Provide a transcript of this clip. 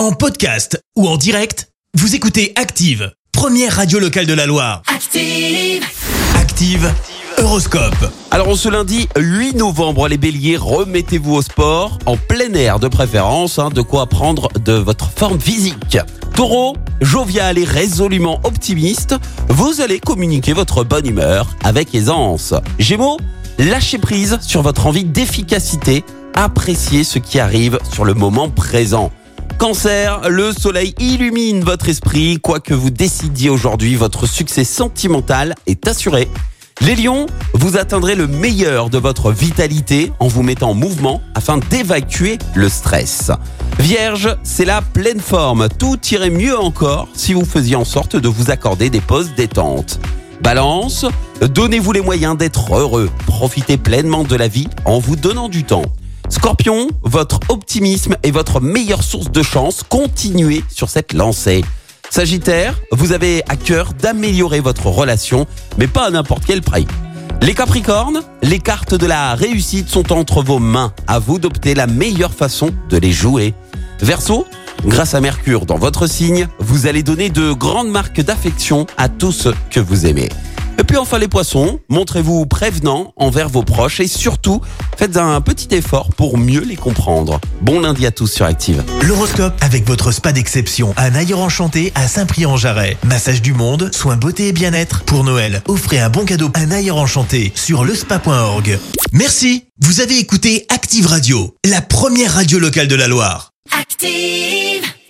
En podcast ou en direct, vous écoutez Active, première radio locale de la Loire. Active. Active, Horoscope. Alors on ce lundi 8 novembre, les béliers, remettez-vous au sport, en plein air de préférence, hein, de quoi prendre de votre forme physique. Taureau, jovial et résolument optimiste, vous allez communiquer votre bonne humeur avec aisance. Gémeaux, lâchez prise sur votre envie d'efficacité, appréciez ce qui arrive sur le moment présent. Cancer, le soleil illumine votre esprit, quoi que vous décidiez aujourd'hui, votre succès sentimental est assuré. Les lions, vous atteindrez le meilleur de votre vitalité en vous mettant en mouvement afin d'évacuer le stress. Vierge, c'est la pleine forme. Tout irait mieux encore si vous faisiez en sorte de vous accorder des pauses détente. Balance, donnez-vous les moyens d'être heureux. Profitez pleinement de la vie en vous donnant du temps. Scorpion, votre optimisme est votre meilleure source de chance. Continuez sur cette lancée. Sagittaire, vous avez à cœur d'améliorer votre relation, mais pas à n'importe quel prix. Les Capricornes, les cartes de la réussite sont entre vos mains. À vous d'opter la meilleure façon de les jouer. Verseau, grâce à Mercure dans votre signe, vous allez donner de grandes marques d'affection à tous ceux que vous aimez. Et puis enfin les poissons, montrez-vous prévenant envers vos proches et surtout faites un petit effort pour mieux les comprendre. Bon lundi à tous sur Active. L'horoscope avec votre spa d'exception à Naïre Enchanté à Saint-Prix-en-Jarret. Massage du monde, soins beauté et bien-être. Pour Noël, offrez un bon cadeau à Naïre Enchanté sur lespa.org. Merci. Vous avez écouté Active Radio, la première radio locale de la Loire. Active.